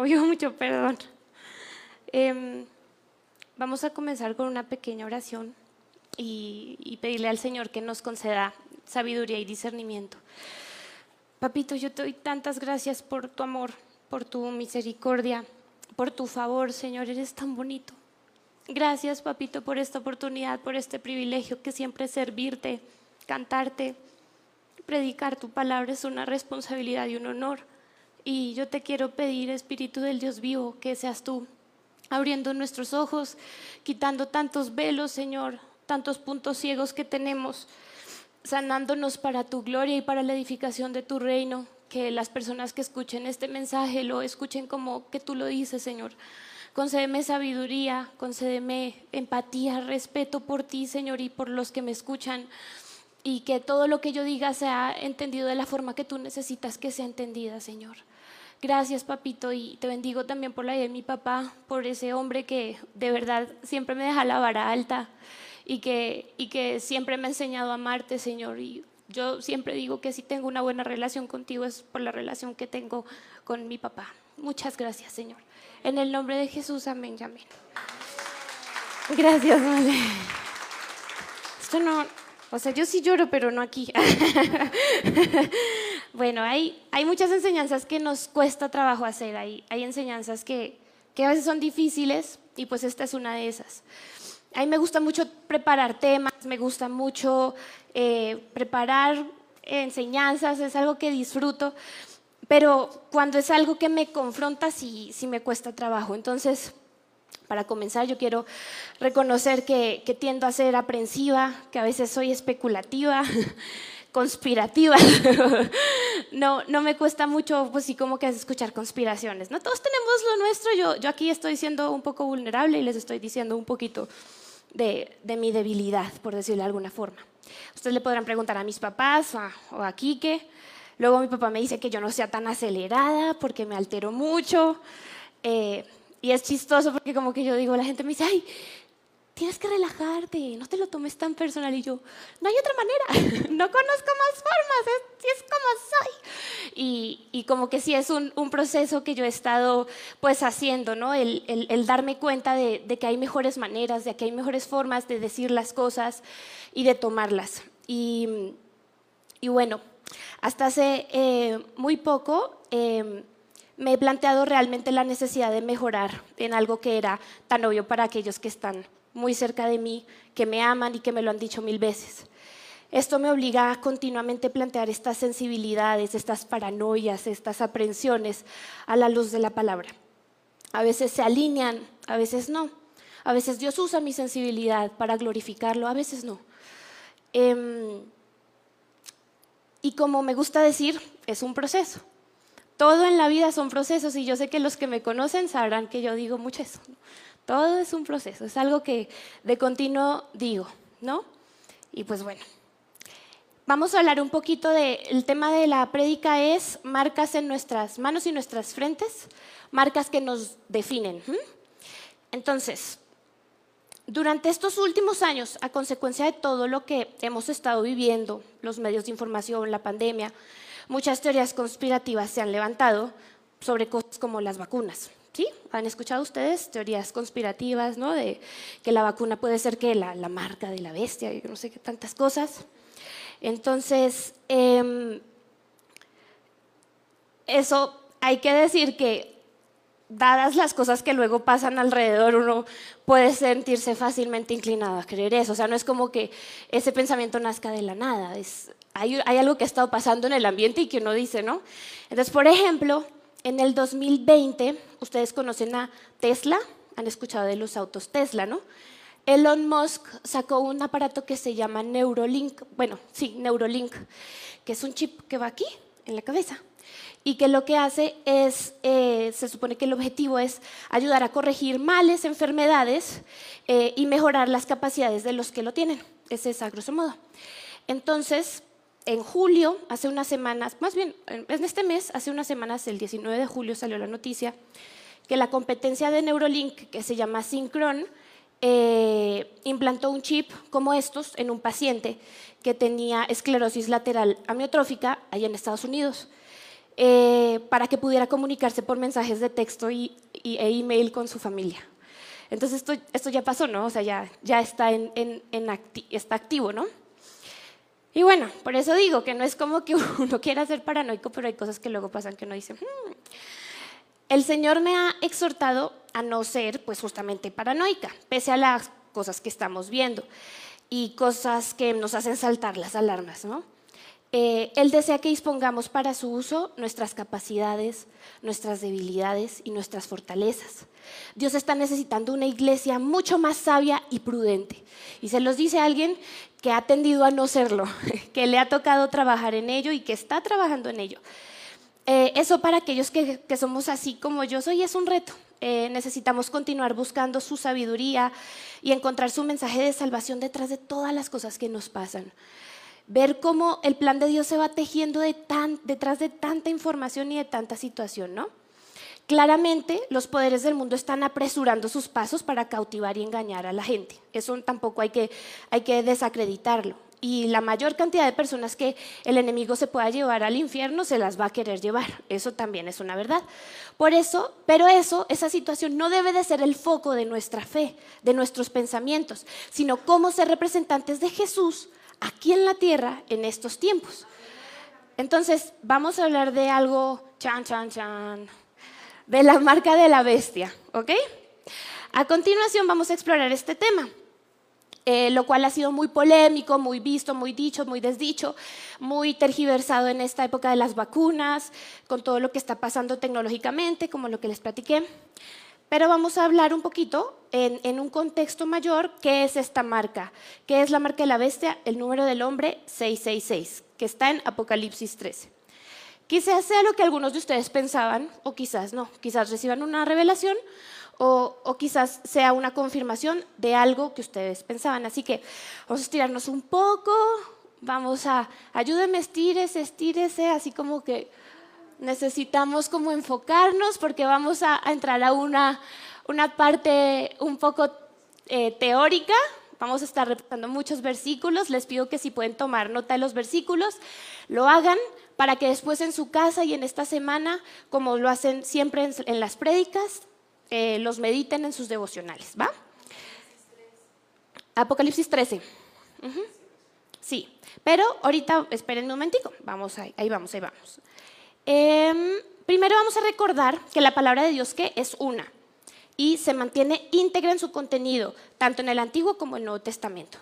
Me, conmovió mucho, perdón. Em, vamos a comenzar con una pequeña oración y, y pedirle al Señor que nos conceda sabiduría y discernimiento. Papito, yo te doy tantas gracias por tu amor, por tu misericordia, por tu favor, Señor, eres tan bonito. Gracias, papito, por esta oportunidad, por este privilegio que siempre es servirte, cantarte, predicar tu palabra es una responsabilidad y un honor. Y yo te quiero pedir, Espíritu del Dios vivo, que seas tú abriendo nuestros ojos, quitando tantos velos, Señor, tantos puntos ciegos que tenemos, sanándonos para tu gloria y para la edificación de tu reino. Que las personas que escuchen este mensaje lo escuchen como que tú lo dices, Señor. Concédeme sabiduría, concédeme empatía, respeto por ti, Señor, y por los que me escuchan. Y que todo lo que yo diga sea entendido de la forma que tú necesitas que sea entendida, Señor. Gracias, papito, y te bendigo también por la vida de mi papá, por ese hombre que de verdad siempre me deja la vara alta y que, y que siempre me ha enseñado a amarte, Señor. Y yo siempre digo que si tengo una buena relación contigo es por la relación que tengo con mi papá. Muchas gracias, Señor. En el nombre de Jesús, amén y amén. Gracias, madre. Esto no, o sea, yo sí lloro, pero no aquí. bueno, hay, hay muchas enseñanzas que nos cuesta trabajo hacer. Hay, hay enseñanzas que, que a veces son difíciles y pues esta es una de esas. A mí me gusta mucho preparar temas, me gusta mucho eh, preparar enseñanzas, es algo que disfruto, pero cuando es algo que me confronta sí, sí me cuesta trabajo. Entonces, para comenzar, yo quiero reconocer que, tiendo a ser aprensiva, que a veces soy especulativa, conspirativa. no, no me cuesta mucho, pues sí, como que escuchar conspiraciones. No todos tenemos lo nuestro. Yo, yo aquí estoy siendo un poco vulnerable y les estoy diciendo un poquito de, mi debilidad, por decirlo de alguna forma. Ustedes le podrán preguntar a mis papás o a Quique. Luego mi papá me dice que yo no sea tan acelerada porque me altero mucho. Eh, y es chistoso porque como que yo digo, la gente me dice, ay, tienes que relajarte, no te lo tomes tan personal. Y yo, no hay otra manera, no conozco más formas, es, es como soy. Y, y, como que sí es un, proceso que yo he estado pues haciendo, ¿no? El, darme cuenta de, que hay mejores maneras, de que hay mejores formas de decir las cosas y de tomarlas. Y, bueno, hasta hace eh, muy poco... Eh, me he planteado realmente la necesidad de mejorar en algo que era tan obvio para aquellos que están muy cerca de mí, que me aman y que me lo han dicho mil veces. Esto me obliga a continuamente plantear estas sensibilidades, estas paranoias, estas aprensiones a la luz de la palabra. A veces se alinean, a veces no. A veces Dios usa mi sensibilidad para glorificarlo, a veces no. Em, y como me gusta decir, es un proceso. Todo en la vida son procesos y yo sé que los que me conocen sabrán que yo digo mucho eso. Todo es un proceso, es algo que de continuo digo, ¿no? Y pues bueno, vamos a hablar un poquito del tema de la prédica es marcas en nuestras manos y nuestras frentes, marcas que nos definen. Entonces, durante estos últimos años, a consecuencia de todo lo que hemos estado viviendo, los medios de información, la pandemia, muchas teorías conspirativas se han levantado sobre cosas como las vacunas. ¿Sí? ¿Han escuchado ustedes teorías conspirativas, ¿no? De que la vacuna puede ser que la, marca de la bestia y no sé qué tantas cosas. Entonces, em, eso hay que decir que dadas las cosas que luego pasan alrededor, uno puede sentirse fácilmente inclinado a creer eso. O sea, no es como que ese pensamiento nazca de la nada. Es, hay, algo que ha estado pasando en el ambiente y que uno dice, ¿no? Entonces, por ejemplo, en el 2020, ustedes conocen a Tesla, han escuchado de los autos Tesla, ¿no? Elon Musk sacó un aparato que se llama Neurolink, bueno, sí, Neurolink, que es un chip que va aquí, en la cabeza. y que lo que hace es, eh, se supone que el objetivo es ayudar a corregir males, enfermedades eh, y mejorar las capacidades de los que lo tienen. Ese es a grosso modo. Entonces, en julio, hace unas semanas, más bien en este mes, hace unas semanas, el 19 de julio salió la noticia que la competencia de Neurolink, que se llama Synchron, eh, implantó un chip como estos en un paciente que tenía esclerosis lateral amiotrófica allá en Estados Unidos. Eh, para que pudiera comunicarse por mensajes de texto y, e email con su familia. Entonces esto, esto, ya pasó, ¿no? O sea, ya, ya está, en, en, está activo, ¿no? Y bueno, por eso digo que no es como que uno quiera ser paranoico, pero hay cosas que luego pasan que uno dice, hmm". el Señor me ha exhortado a no ser, pues justamente paranoica, pese a las cosas que estamos viendo y cosas que nos hacen saltar las alarmas, ¿no? Eh, él desea que dispongamos para su uso nuestras capacidades, nuestras debilidades y nuestras fortalezas. Dios está necesitando una iglesia mucho más sabia y prudente. Y se los dice alguien que ha tendido a no serlo, que le ha tocado trabajar en ello y que está trabajando en ello. Eh, eso para aquellos que, somos así como yo soy es un reto. Eh, necesitamos continuar buscando su sabiduría y encontrar su mensaje de salvación detrás de todas las cosas que nos pasan ver cómo el plan de Dios se va tejiendo detrás de tanta información y de tanta situación, ¿no? Claramente los poderes del mundo están apresurando sus pasos para cautivar y engañar a la gente. Eso tampoco hay que, hay que desacreditarlo. Y la mayor cantidad de personas que el enemigo se pueda llevar al infierno se las va a querer llevar. Eso también es una verdad. Por eso, pero eso, esa situación no debe de ser el foco de nuestra fe, de nuestros pensamientos, sino cómo ser representantes de Jesús aquí en la tierra en estos tiempos. Entonces, vamos a hablar de algo, chan, chan, chan, de la marca de la bestia, ¿ok? A continuación vamos a explorar este tema, eh, lo cual ha sido muy polémico, muy visto, muy dicho, muy desdicho, muy tergiversado en esta época de las vacunas, con todo lo que está pasando tecnológicamente, como lo que les platiqué. Pero vamos a hablar un poquito en, un contexto mayor, ¿qué es esta marca? ¿Qué es la marca de la bestia? El número del hombre 666, que está en Apocalipsis 13. Quizás sea lo que algunos de ustedes pensaban, o quizás no. Quizás reciban una revelación, o, o, quizás sea una confirmación de algo que ustedes pensaban. Así que vamos a estirarnos un poco, vamos a, ayúdenme, estírese, estírese, así como que necesitamos como enfocarnos porque vamos a, entrar a una, una, parte un poco eh, teórica. Vamos a estar repasando muchos versículos. Les pido que si pueden tomar nota de los versículos, lo hagan para que después en su casa y en esta semana, como lo hacen siempre en, las prédicas, eh, los mediten en sus devocionales. ¿Va? Apocalipsis 13. Sí, pero ahorita esperen un momentico. Vamos ahí vamos, ahí vamos. Em, primero vamos a recordar que la palabra de Dios que es una y se mantiene íntegra en su contenido, tanto en el Antiguo como en el Nuevo Testamento.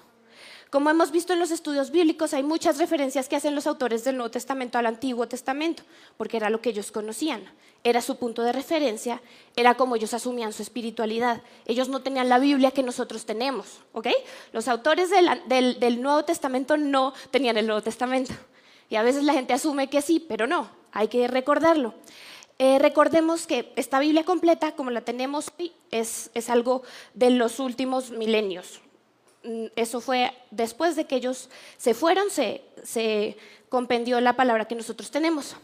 Como hemos visto en los estudios bíblicos, hay muchas referencias que hacen los autores del Nuevo Testamento al Antiguo Testamento, porque era lo que ellos conocían, era su punto de referencia, era como ellos asumían su espiritualidad. Ellos no tenían la Biblia que nosotros tenemos, ¿ok? Los autores del, del Nuevo Testamento no tenían el Nuevo Testamento. Y a veces la gente asume que sí, pero no hay que recordarlo. Eh, recordemos que esta Biblia completa, como la tenemos hoy, es, es algo de los últimos milenios. Mm, eso fue después de que ellos se fueron, se, se compendió la palabra que nosotros tenemos.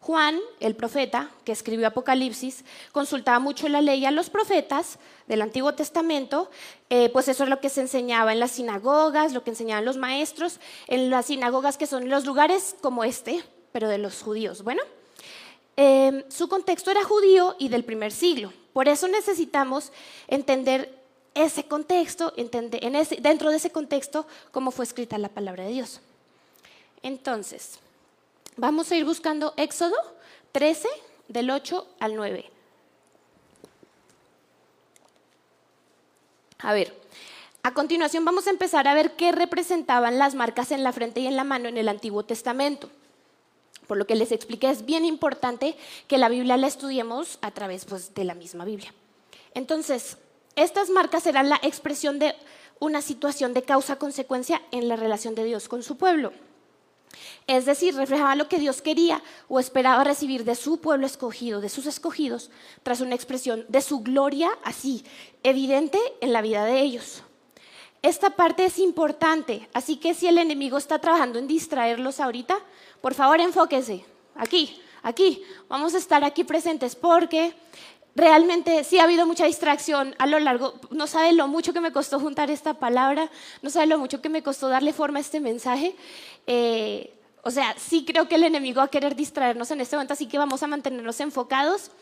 Juan, el profeta que escribió Apocalipsis, consultaba mucho la ley a los profetas del Antiguo Testamento, eh, pues eso es lo que se enseñaba en las sinagogas, lo que enseñaban los maestros, en las sinagogas que son los lugares como este, pero de los judíos. Bueno, em, su contexto era judío y del primer siglo. Por eso necesitamos entender ese contexto, entender, dentro de ese contexto, cómo fue escrita la palabra de Dios. Entonces, vamos a ir buscando Éxodo 13, del 8 al 9. A ver, a continuación vamos a empezar a ver qué representaban las marcas en la frente y en la mano en el Antiguo Testamento. Por lo que les expliqué, es bien importante que la Biblia la estudiemos a través pues, de la misma Biblia. Entonces, estas marcas serán la expresión de una situación de causa-consecuencia en la relación de Dios con su pueblo. Es decir, reflejaba lo que Dios quería o esperaba recibir de su pueblo escogido, de sus escogidos, tras una expresión de su gloria así, evidente en la vida de ellos. Esta parte es importante, así que si el enemigo está trabajando en distraerlos ahorita, por favor enfóquese, aquí, aquí, vamos a estar aquí presentes porque realmente sí ha habido mucha distracción a lo largo, no sabe lo mucho que me costó juntar esta palabra, no sabe lo mucho que me costó darle forma a este mensaje. Eh, o sea, sí creo que el enemigo va a querer distraernos en este momento, así que vamos a mantenernos enfocados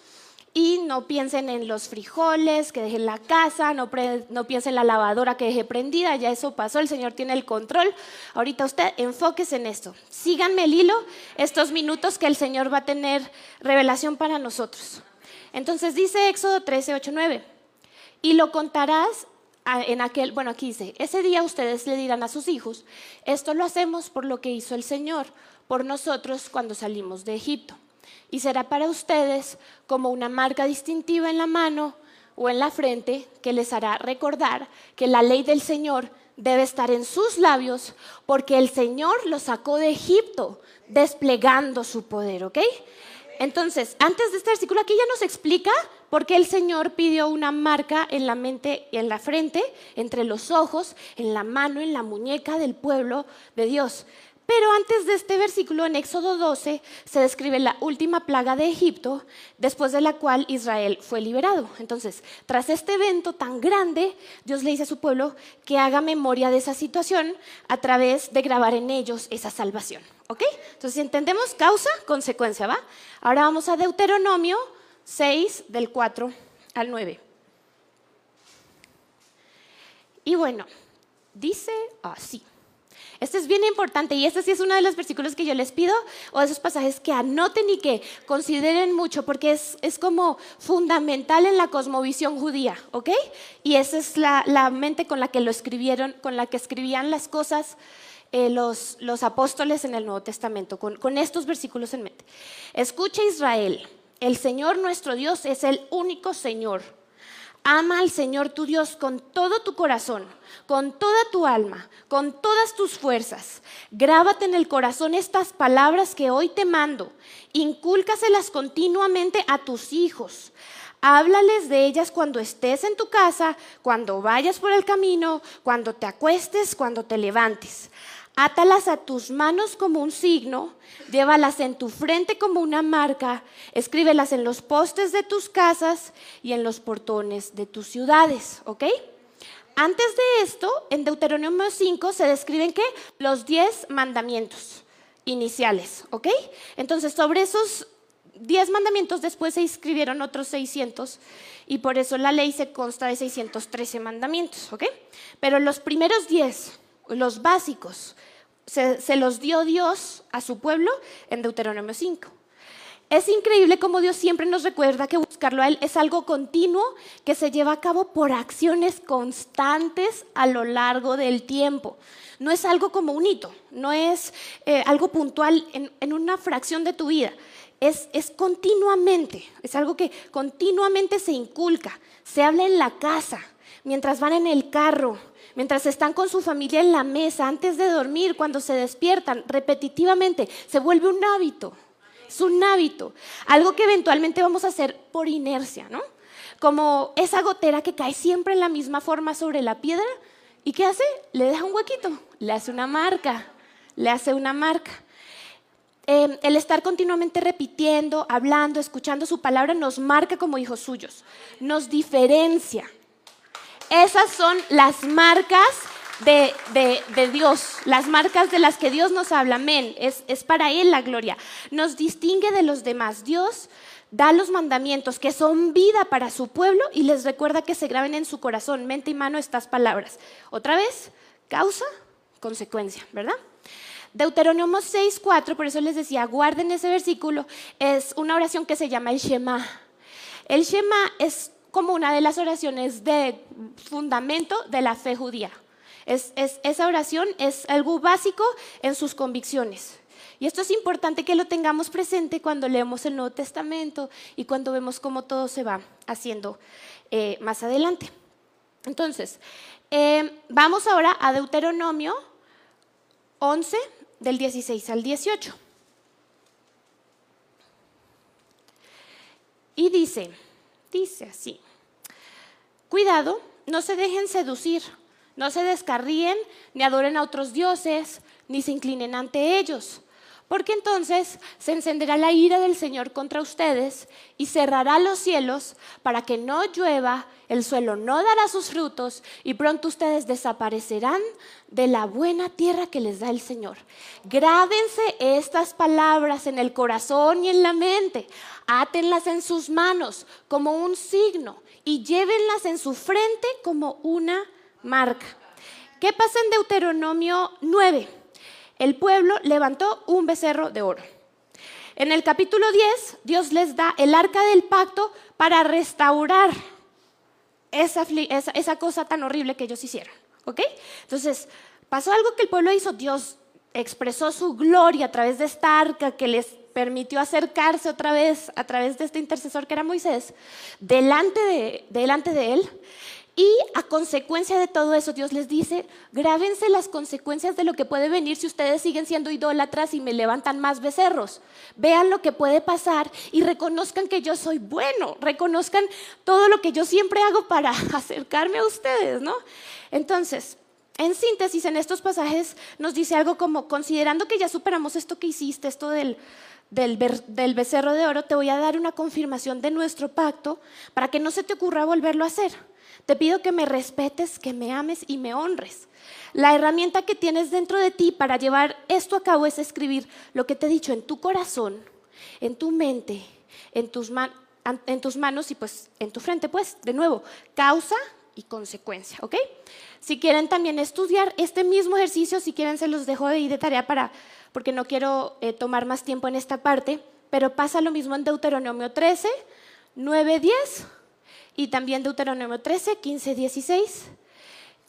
y no piensen en los frijoles, que dejen la casa, no, piensen en la lavadora que dejé prendida, ya eso pasó, el Señor tiene el control. Ahorita usted enfóquese en esto. Síganme el hilo estos minutos que el Señor va a tener revelación para nosotros. Entonces dice Éxodo 13, 8, 9, y lo contarás en aquel, bueno, aquí dice, ese día ustedes le dirán a sus hijos, esto lo hacemos por lo que hizo el Señor por nosotros cuando salimos de Egipto y será para ustedes como una marca distintiva en la mano o en la frente que les hará recordar que la ley del Señor debe estar en sus labios porque el Señor los sacó de Egipto desplegando su poder, ¿ok? Entonces, antes de este versículo aquí ya nos explica por qué el Señor pidió una marca en la mente y en la frente, entre los ojos, en la mano, en la muñeca del pueblo de Dios. Pero antes de este versículo, en Éxodo 12, se describe la última plaga de Egipto, después de la cual Israel fue liberado. Entonces, tras este evento tan grande, Dios le dice a su pueblo que haga memoria de esa situación a través de grabar en ellos esa salvación. ¿Ok? Entonces, entendemos causa, consecuencia, ¿va? Ahora vamos a Deuteronomio 6, del 4 al 9. Y bueno, dice así. Este es bien importante y este sí es uno de los versículos que yo les pido o de esos pasajes que anoten y que consideren mucho porque es, es como fundamental en la cosmovisión judía, ¿ok? Y esa es la, la, mente con la que lo escribieron, con la que escribían las cosas eh, los, los, apóstoles en el Nuevo Testamento, con, con estos versículos en mente. Escucha Israel, el Señor nuestro Dios es el único Señor. Ama al Señor tu Dios con todo tu corazón, con toda tu alma, con todas tus fuerzas. Grábate en el corazón estas palabras que hoy te mando. Incúlcaselas continuamente a tus hijos. Háblales de ellas cuando estés en tu casa, cuando vayas por el camino, cuando te acuestes, cuando te levantes. Átalas a tus manos como un signo, llévalas en tu frente como una marca, escríbelas en los postes de tus casas y en los portones de tus ciudades, ¿ok? Antes de esto, en Deuteronomio 5 se describen que los 10 mandamientos iniciales, ¿ok? Entonces, sobre esos 10 mandamientos después se escribieron otros 600 y por eso la ley se consta de 613 mandamientos, ¿ok? Pero los primeros 10 los básicos, se, los dio Dios a su pueblo en Deuteronomio 5. Es increíble cómo Dios siempre nos recuerda que buscarlo a Él es algo continuo que se lleva a cabo por acciones constantes a lo largo del tiempo. No es algo como un hito, no es eh, algo puntual en, una fracción de tu vida. Es, es continuamente, es algo que continuamente se inculca. Se habla en la casa, mientras van en el carro, mientras están con su familia en la mesa, antes de dormir, cuando se despiertan, repetitivamente, se vuelve un hábito. Es un hábito, algo que eventualmente vamos a hacer por inercia, ¿no? Como esa gotera que cae siempre en la misma forma sobre la piedra y ¿qué hace? Le deja un huequito, le hace una marca, le hace una marca. Em, el estar continuamente repitiendo, hablando, escuchando su palabra nos marca como hijos suyos, nos diferencia. Esas son las marcas de, Dios, las marcas de las que Dios nos habla. Amén. Es, es para Él la gloria. Nos distingue de los demás. Dios da los mandamientos que son vida para su pueblo y les recuerda que se graben en su corazón, mente y mano estas palabras. Otra vez, causa, consecuencia, ¿verdad? Deuteronomio 6.4, por eso les decía, guarden ese versículo, es una oración que se llama el Shema. El Shema es como una de las oraciones de fundamento de la fe judía. Es, esa oración es algo básico en sus convicciones. Y esto es importante que lo tengamos presente cuando leemos el Nuevo Testamento y cuando vemos cómo todo se va haciendo eh, más adelante. Entonces, eh, vamos ahora a Deuteronomio 11, del 16 al 18. Y dice, dice así, cuidado, no se dejen seducir, no se descarríen, ni adoren a otros dioses, ni se inclinen ante ellos porque entonces se encenderá la ira del Señor contra ustedes y cerrará los cielos para que no llueva, el suelo no dará sus frutos y pronto ustedes desaparecerán de la buena tierra que les da el Señor. Grábense estas palabras en el corazón y en la mente, átenlas en sus manos como un signo y llévenlas en su frente como una marca. ¿Qué pasa en Deuteronomio 9? el pueblo levantó un becerro de oro. En el capítulo 10, Dios les da el arca del pacto para restaurar esa, cosa tan horrible que ellos hicieron. ¿Ok? Entonces, pasó algo que el pueblo hizo. Dios expresó su gloria a través de esta arca que les permitió acercarse otra vez a través de este intercesor que era Moisés, delante de, delante de él. Y a consecuencia de todo eso, Dios les dice, grábense las consecuencias de lo que puede venir si ustedes siguen siendo idólatras y me levantan más becerros. Vean lo que puede pasar y reconozcan que yo soy bueno, reconozcan todo lo que yo siempre hago para acercarme a ustedes, ¿no? Entonces, en síntesis, en estos pasajes nos dice algo como, considerando que ya superamos esto que hiciste, esto del, del, becerro de oro, te voy a dar una confirmación de nuestro pacto para que no se te ocurra volverlo a hacer. Te pido que me respetes, que me ames y me honres. La herramienta que tienes dentro de ti para llevar esto a cabo es escribir lo que te he dicho en tu corazón, en tu mente, en tus, en tus manos y pues en tu frente, pues, de nuevo, causa y consecuencia, ¿ok? Si quieren también estudiar este mismo ejercicio, si quieren se los dejo ahí de tarea para, porque no quiero eh, tomar más tiempo en esta parte, pero pasa lo mismo en Deuteronomio 13, 9, 10 y también Deuteronomio 13, 15, 16.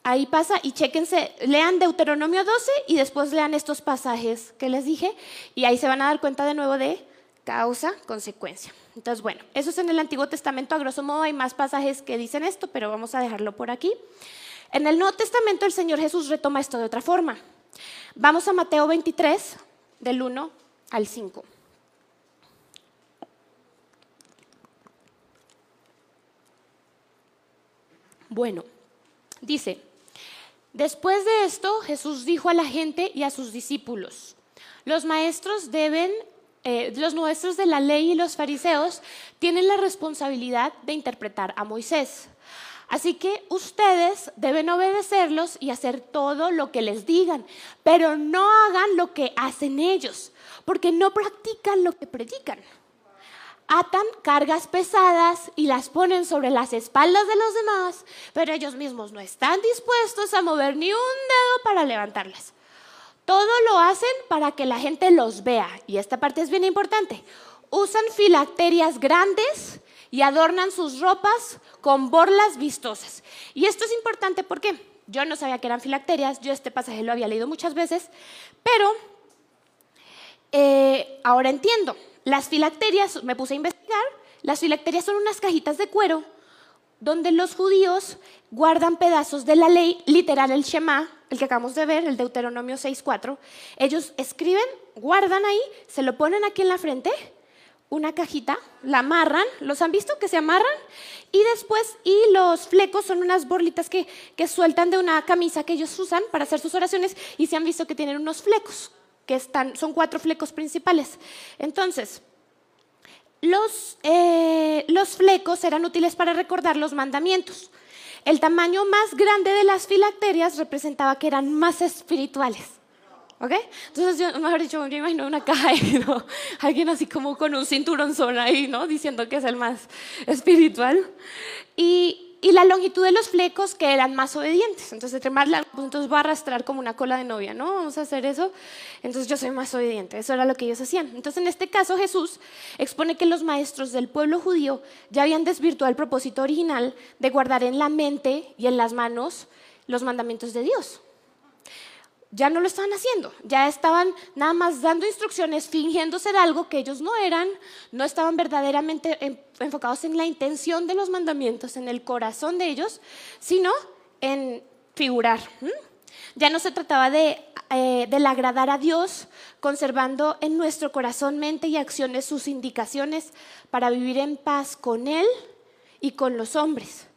Ahí pasa y chéquense, lean Deuteronomio 12 y después lean estos pasajes que les dije y ahí se van a dar cuenta de nuevo de causa, consecuencia. Entonces, bueno, eso es en el Antiguo Testamento, a grosso modo hay más pasajes que dicen esto, pero vamos a dejarlo por aquí. En el Nuevo Testamento el Señor Jesús retoma esto de otra forma. Vamos a Mateo 23, del 1 al 5. Bueno, dice, después de esto Jesús dijo a la gente y a sus discípulos, los maestros deben, eh, los maestros de la ley y los fariseos tienen la responsabilidad de interpretar a Moisés. Así que ustedes deben obedecerlos y hacer todo lo que les digan, pero no hagan lo que hacen ellos, porque no practican lo que predican atan cargas pesadas y las ponen sobre las espaldas de los demás, pero ellos mismos no están dispuestos a mover ni un dedo para levantarlas. Todo lo hacen para que la gente los vea, y esta parte es bien importante. Usan filacterias grandes y adornan sus ropas con borlas vistosas. Y esto es importante porque yo no sabía que eran filacterias, yo este pasaje lo había leído muchas veces, pero eh, ahora entiendo. Las filacterias, me puse a investigar, las filacterias son unas cajitas de cuero donde los judíos guardan pedazos de la ley, literal el Shema, el que acabamos de ver, el Deuteronomio 6.4. Ellos escriben, guardan ahí, se lo ponen aquí en la frente, una cajita, la amarran, ¿los han visto que se amarran? Y después, y los flecos son unas borlitas que, que sueltan de una camisa que ellos usan para hacer sus oraciones y se han visto que tienen unos flecos que están, son cuatro flecos principales. Entonces, los, eh, los flecos eran útiles para recordar los mandamientos. El tamaño más grande de las filacterias representaba que eran más espirituales. ¿Ok? Entonces, yo, mejor dicho, yo imagino una caja ¿no? Alguien así como con un cinturonzón ahí, ¿no? Diciendo que es el más espiritual. Y y la longitud de los flecos que eran más obedientes. Entonces, entre más largo, pues, entonces voy a arrastrar como una cola de novia, ¿no? Vamos a hacer eso. Entonces, yo soy más obediente. Eso era lo que ellos hacían. Entonces, en este caso, Jesús expone que los maestros del pueblo judío ya habían desvirtuado el propósito original de guardar en la mente y en las manos los mandamientos de Dios ya no lo estaban haciendo, ya estaban nada más dando instrucciones, fingiendo ser algo que ellos no eran, no estaban verdaderamente enfocados en la intención de los mandamientos, en el corazón de ellos, sino en figurar. Ya no se trataba de, eh, agradar a Dios, conservando en nuestro corazón, mente y acciones sus indicaciones para vivir en paz con Él y con los hombres,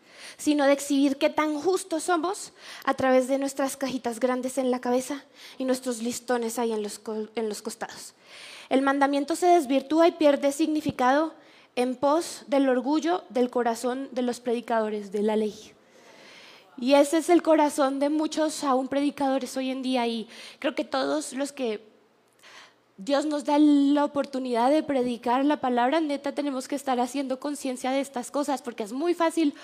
sino de exhibir qué tan justos somos a través de nuestras cajitas grandes en la cabeza y nuestros listones ahí en los, en los costados. El mandamiento se desvirtúa y pierde significado en pos del orgullo del corazón de los predicadores de la ley. Y ese es el corazón de muchos aún predicadores hoy en día y creo que todos los que Dios nos da la oportunidad de predicar la palabra, neta tenemos que estar haciendo conciencia de estas cosas porque es muy fácil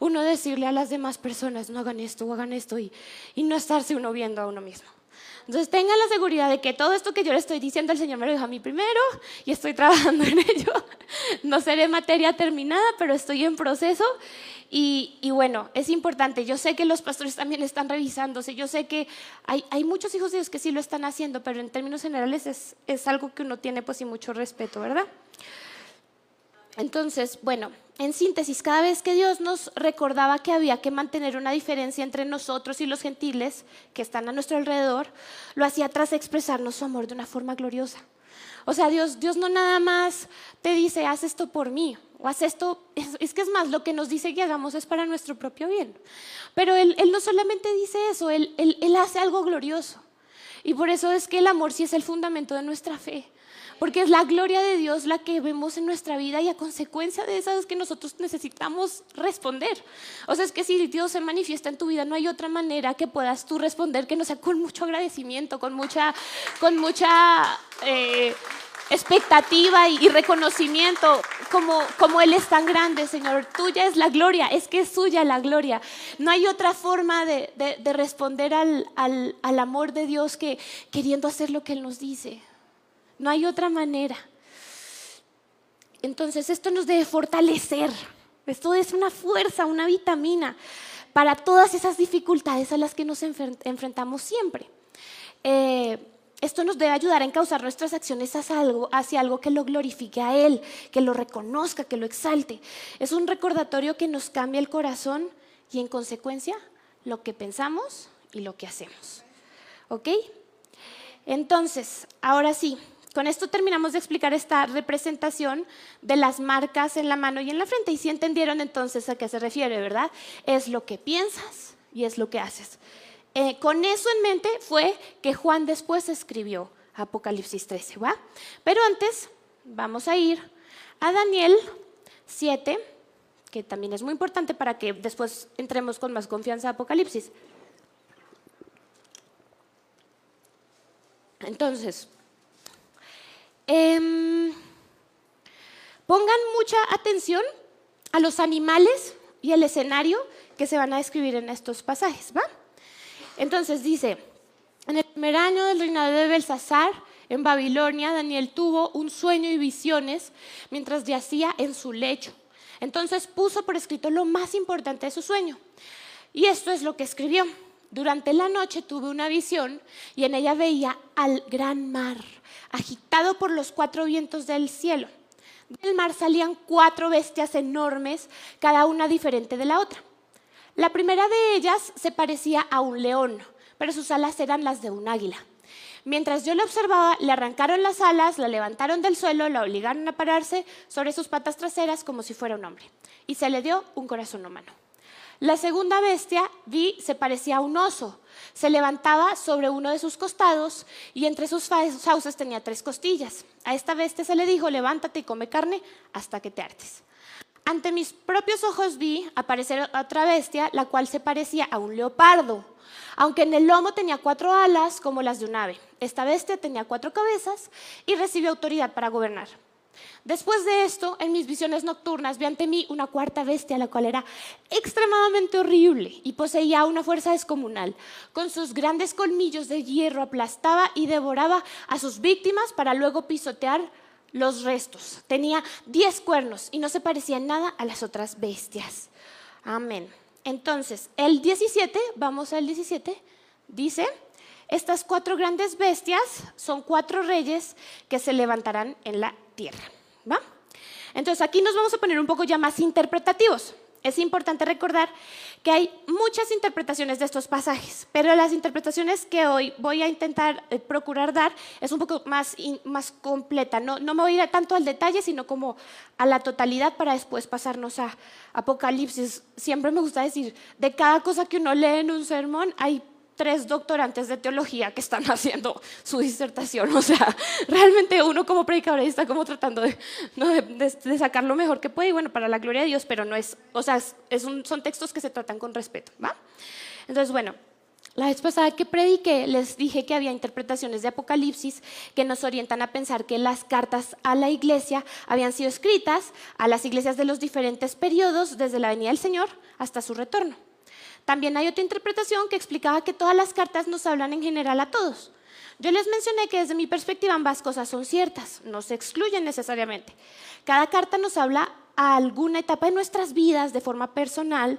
uno decirle a las demás personas, no hagan esto o hagan esto y, y no estarse uno viendo a uno mismo. Entonces tengan la seguridad de que todo esto que yo le estoy diciendo, el Señor me lo dijo a mí primero y estoy trabajando en ello. No seré materia terminada, pero estoy en proceso. Y, bueno, es importante. Yo sé que los pastores también están revisándose. Yo sé que hay, hay muchos hijos de Dios que sí lo están haciendo, pero en términos generales es, es algo que uno tiene pues y mucho respeto, ¿verdad? Entonces, bueno, en síntesis, cada vez que Dios nos recordaba que había que mantener una diferencia entre nosotros y los gentiles que están a nuestro alrededor, lo hacía tras expresarnos su amor de una forma gloriosa. O sea, Dios, Dios no nada más te dice, haz esto por mí, o haz esto, es, que es más, lo que nos dice que hagamos es para nuestro propio bien. Pero Él, él no solamente dice eso, él, él, él hace algo glorioso. Y por eso es que el amor sí es el fundamento de nuestra fe porque es la gloria de Dios la que vemos en nuestra vida y a consecuencia de eso es que nosotros necesitamos responder. O sea, es que si Dios se manifiesta en tu vida, no hay otra manera que puedas tú responder que no sea con mucho agradecimiento, con mucha, con mucha eh, expectativa y, reconocimiento, como, como Él es tan grande, Señor. Tuya es la gloria, es que es suya la gloria. No hay otra forma de, de, responder al, al, al amor de Dios que queriendo hacer lo que Él nos dice. No hay otra manera. Entonces esto nos debe fortalecer. Esto es una fuerza, una vitamina para todas esas dificultades a las que nos enfrentamos siempre. Eh, esto nos debe ayudar a encauzar nuestras acciones hacia algo, hacia algo que lo glorifique a Él, que lo reconozca, que lo exalte. Es un recordatorio que nos cambia el corazón y en consecuencia lo que pensamos y lo que hacemos. ¿Ok? Entonces, ahora sí, con esto terminamos de explicar esta representación de las marcas en la mano y en la frente. Y si entendieron entonces a qué se refiere, ¿verdad? Es lo que piensas y es lo que haces. Eh, con eso en mente fue que Juan después escribió Apocalipsis 13, ¿va? Pero antes vamos a ir a Daniel 7, que también es muy importante para que después entremos con más confianza a Apocalipsis. Entonces, Em, pongan mucha atención a los animales y el escenario que se van a describir en estos pasajes, ¿va? Entonces dice, en el primer año del reinado de Belsasar, en Babilonia, Daniel tuvo un sueño y visiones mientras yacía en su lecho. Entonces puso por escrito lo más importante de su sueño. Y esto es lo que escribió. Durante la noche tuve una visión y en ella veía al gran mar agitado por los cuatro vientos del cielo. Del mar salían cuatro bestias enormes, cada una diferente de la otra. La primera de ellas se parecía a un león, pero sus alas eran las de un águila. Mientras yo la observaba, le arrancaron las alas, la levantaron del suelo, la obligaron a pararse sobre sus patas traseras como si fuera un hombre, y se le dio un corazón humano. La segunda bestia, vi, se parecía a un oso. Se levantaba sobre uno de sus costados y entre sus fauces tenía tres costillas. A esta bestia se le dijo, levántate y come carne hasta que te hartes. Ante mis propios ojos vi aparecer otra bestia, la cual se parecía a un leopardo, aunque en el lomo tenía cuatro alas como las de un ave. Esta bestia tenía cuatro cabezas y recibió autoridad para gobernar. Después de esto, en mis visiones nocturnas vi ante mí una cuarta bestia, la cual era extremadamente horrible y poseía una fuerza descomunal. Con sus grandes colmillos de hierro aplastaba y devoraba a sus víctimas para luego pisotear los restos. Tenía diez cuernos y no se parecía en nada a las otras bestias. Amén. Entonces, el 17, vamos al 17, dice, estas cuatro grandes bestias son cuatro reyes que se levantarán en la tierra. ¿va? Entonces aquí nos vamos a poner un poco ya más interpretativos. es importante recordar que hay muchas interpretaciones de estos pasajes, pero las interpretaciones que hoy voy a intentar eh, procurar dar es un poco más, más completa. No, no me voy a ir tanto al detalle, sino como a la totalidad para después pasarnos a Apocalipsis. Siempre me gusta decir, de cada cosa que uno lee en un sermón hay tres doctorantes de teología que están haciendo su disertación. O sea, realmente uno como predicador está como tratando de, sacar lo mejor que puede y bueno, para la gloria de Dios, pero no es, o sea, es son textos que se tratan con respeto, ¿va? Entonces, bueno, la vez pasada que prediqué les dije que había interpretaciones de Apocalipsis que nos orientan a pensar que las cartas a la iglesia habían sido escritas a las iglesias de los diferentes periodos desde la venida del Señor hasta su retorno. También hay otra interpretación que explicaba que todas las cartas nos hablan en general a todos. Yo les mencioné que desde mi perspectiva ambas cosas son ciertas, no se excluyen necesariamente. Cada carta nos habla a alguna etapa de nuestras vidas de forma personal,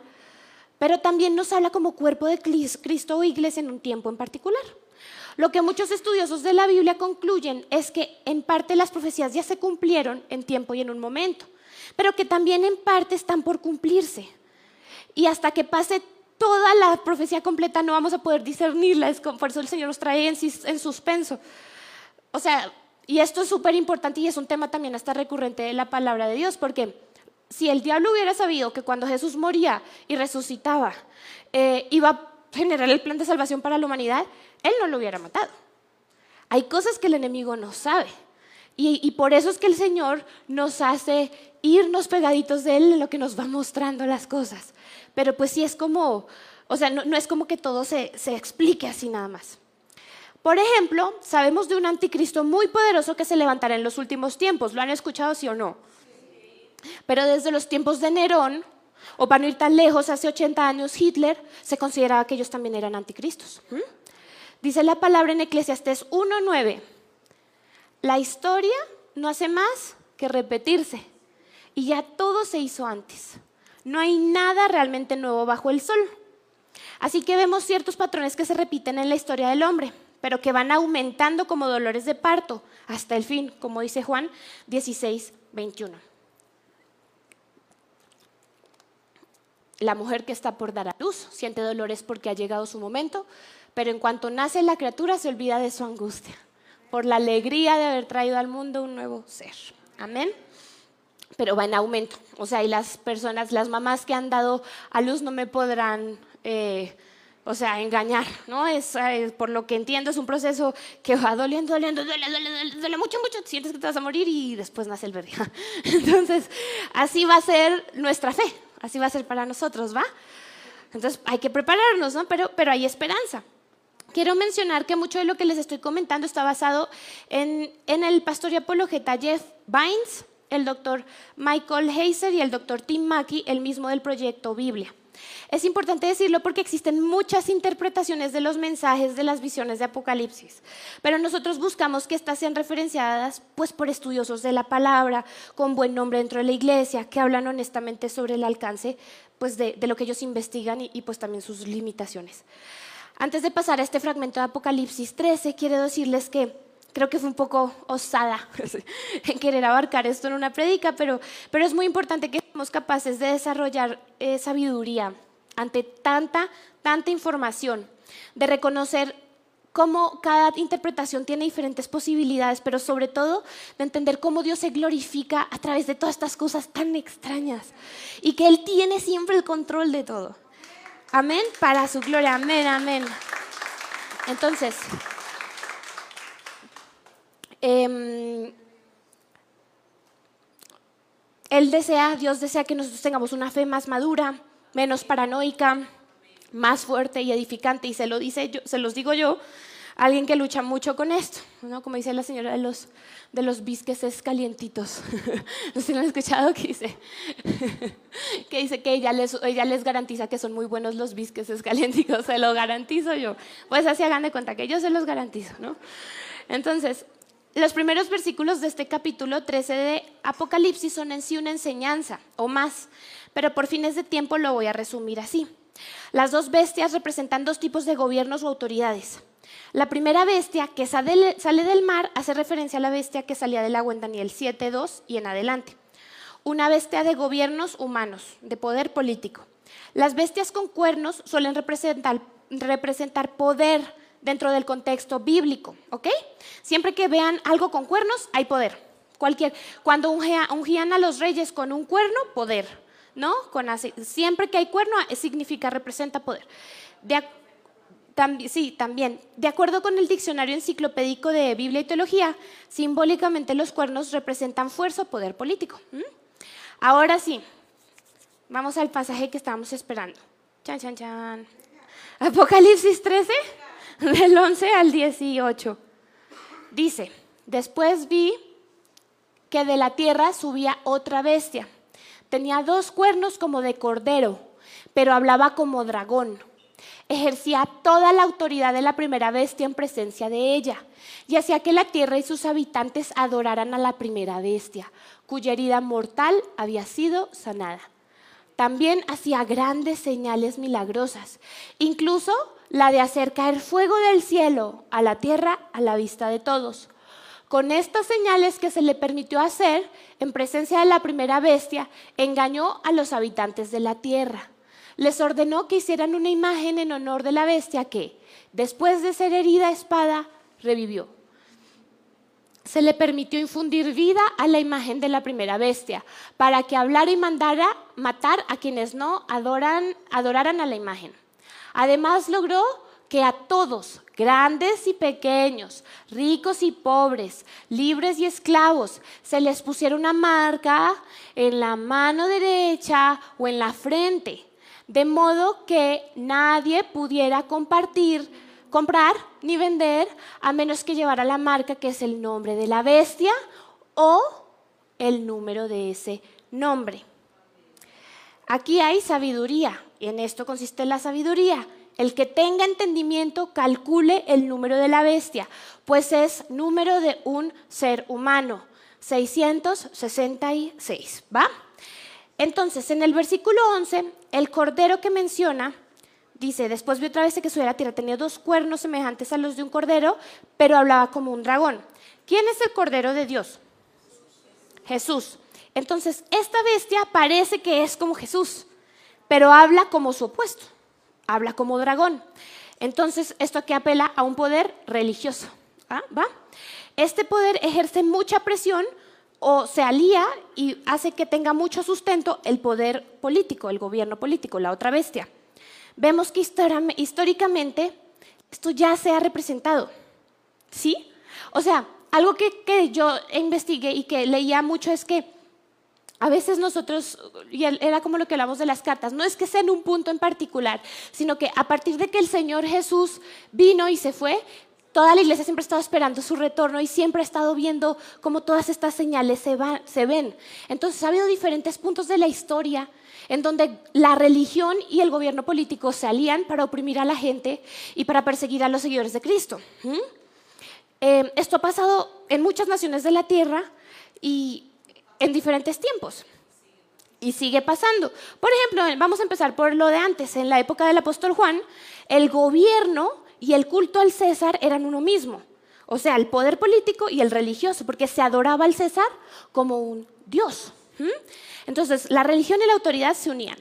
pero también nos habla como cuerpo de Cristo o iglesia en un tiempo en particular. Lo que muchos estudiosos de la Biblia concluyen es que en parte las profecías ya se cumplieron en tiempo y en un momento, pero que también en parte están por cumplirse. Y hasta que pase toda la profecía completa no vamos a poder discernirla, es por eso el Señor nos trae en, suspenso. O sea, y esto es súper importante y es un tema también hasta recurrente de la palabra de Dios, porque si el diablo hubiera sabido que cuando Jesús moría y resucitaba, eh, iba a generar el plan de salvación para la humanidad, él no lo hubiera matado. Hay cosas que el enemigo no sabe. Y, y, por eso es que el Señor nos hace irnos pegaditos de Él en lo que nos va mostrando las cosas pero pues sí es como, o sea, no, es como que todo se, se explique así nada más. Por ejemplo, sabemos de un anticristo muy poderoso que se levantará en los últimos tiempos. ¿Lo han escuchado, sí o no? Pero desde los tiempos de Nerón, o para no ir tan lejos, hace 80 años Hitler, se consideraba que ellos también eran anticristos. Dice la palabra en Eclesiastés 1.9, la historia no hace más que repetirse y ya todo se hizo antes. No hay nada realmente nuevo bajo el sol. Así que vemos ciertos patrones que se repiten en la historia del hombre, pero que van aumentando como dolores de parto hasta el fin, como dice Juan 16, 21. La mujer que está por dar a luz siente dolores porque ha llegado su momento, pero en cuanto nace la criatura se olvida de su angustia, por la alegría de haber traído al mundo un nuevo ser. Amén pero va en aumento. O sea, y las personas, las mamás que han dado a luz no me podrán, eh, o sea, engañar, ¿no? Es, por lo que entiendo, es un proceso que va doliendo, doliendo, duele, duele, duele, mucho, mucho, sientes que te vas a morir y después nace el bebé. Entonces, así va a ser nuestra fe, así va a ser para nosotros, ¿va? Entonces, hay que prepararnos, ¿no? Pero, pero hay esperanza. Quiero mencionar que mucho de lo que les estoy comentando está basado en, en el pastor y apologeta Jeff Vines, el doctor Michael Heiser y el doctor Tim Mackey, el mismo del proyecto Biblia. Es importante decirlo porque existen muchas interpretaciones de los mensajes de las visiones de Apocalipsis, pero nosotros buscamos que éstas sean referenciadas pues, por estudiosos de la palabra, con buen nombre dentro de la iglesia, que hablan honestamente sobre el alcance pues, de, lo que ellos investigan y, y pues también sus limitaciones. Antes de pasar a este fragmento de Apocalipsis 13, quiero decirles que creo que fue un poco osada en querer abarcar esto en una predica, pero, pero es muy importante que seamos capaces de desarrollar eh, sabiduría ante tanta, tanta información, de reconocer cómo cada interpretación tiene diferentes posibilidades, pero sobre todo de entender cómo Dios se glorifica a través de todas estas cosas tan extrañas y que Él tiene siempre el control de todo. Amén, para su gloria, amén, amén. Entonces, Em, él desea, Dios desea que nosotros tengamos una fe más madura, menos paranoica, más fuerte y edificante. Y se lo dice yo, se los digo yo, alguien que lucha mucho con esto, ¿no? Como dice la señora de los, de los bisques calientitos. ¿No se han escuchado? Que dice que, dice que ella, les, ella les garantiza que son muy buenos los bisques calientitos. Se lo garantizo yo. Pues así hagan de cuenta que yo se los garantizo, ¿no? Entonces, los primeros versículos de este capítulo 13 de Apocalipsis son en sí una enseñanza o más, pero por fines de tiempo lo voy a resumir así. Las dos bestias representan dos tipos de gobiernos o autoridades. La primera bestia que sale del mar hace referencia a la bestia que salía del agua en Daniel 7.2 y en adelante. una bestia de gobiernos humanos, de poder político. Las bestias con cuernos suelen representar, representar poder dentro del contexto bíblico, ¿ok? Siempre que vean algo con cuernos, hay poder. Cualquier, cuando ungían a los reyes con un cuerno, poder, ¿no? Con siempre que hay cuerno significa representa poder. sí, también. De acuerdo con el diccionario enciclopédico de Biblia y Teología, simbólicamente los cuernos representan fuerza o poder político. Ahora sí, vamos al pasaje que estábamos esperando. Chan, chan, chan. Apocalipsis 13, del 11 al 18. Dice, después vi que de la tierra subía otra bestia. Tenía dos cuernos como de cordero, pero hablaba como dragón. Ejercía toda la autoridad de la primera bestia en presencia de ella, y hacía que la tierra y sus habitantes adoraran a la primera bestia, cuya herida mortal había sido sanada. También hacía grandes señales milagrosas, incluso la de hacer caer fuego del cielo a la tierra a la vista de todos. Con estas señales que se le permitió hacer en presencia de la primera bestia, engañó a los habitantes de la tierra. Les ordenó que hicieran una imagen en honor de la bestia que, después de ser herida a espada, revivió. Se le permitió infundir vida a la imagen de la primera bestia, para que hablara y mandara matar a quienes no adoran, adoraran a la imagen. Además logró que a todos, grandes y pequeños, ricos y pobres, libres y esclavos, se les pusiera una marca en la mano derecha o en la frente, de modo que nadie pudiera compartir, comprar ni vender a menos que llevara la marca que es el nombre de la bestia o el número de ese nombre. Aquí hay sabiduría y en esto consiste la sabiduría el que tenga entendimiento calcule el número de la bestia, pues es número de un ser humano, 666, ¿va? Entonces, en el versículo 11, el cordero que menciona, dice, después vi otra vez que subiera la tierra, tenía dos cuernos semejantes a los de un cordero, pero hablaba como un dragón. ¿Quién es el cordero de Dios? Jesús. Entonces, esta bestia parece que es como Jesús, pero habla como su opuesto habla como dragón. Entonces, esto aquí apela a un poder religioso. ¿ah? ¿Va? Este poder ejerce mucha presión o se alía y hace que tenga mucho sustento el poder político, el gobierno político, la otra bestia. Vemos que históricamente esto ya se ha representado. ¿Sí? O sea, algo que, que yo investigué y que leía mucho es que a veces nosotros, y era como lo que hablamos de las cartas, no es que sea en un punto en particular, sino que a partir de que el Señor Jesús vino y se fue, toda la iglesia siempre ha estado esperando su retorno y siempre ha estado viendo cómo todas estas señales se, se ven. Entonces ha habido diferentes puntos de la historia en donde la religión y el gobierno político se alían para oprimir a la gente y para perseguir a los seguidores de Cristo. Eh, esto ha pasado en muchas naciones de la tierra y en diferentes tiempos. Y sigue pasando. Por ejemplo, vamos a empezar por lo de antes. En la época del apóstol Juan, el gobierno y el culto al César eran uno mismo. O sea, el poder político y el religioso, porque se adoraba al César como un dios. Entonces, la religión y la autoridad se unían.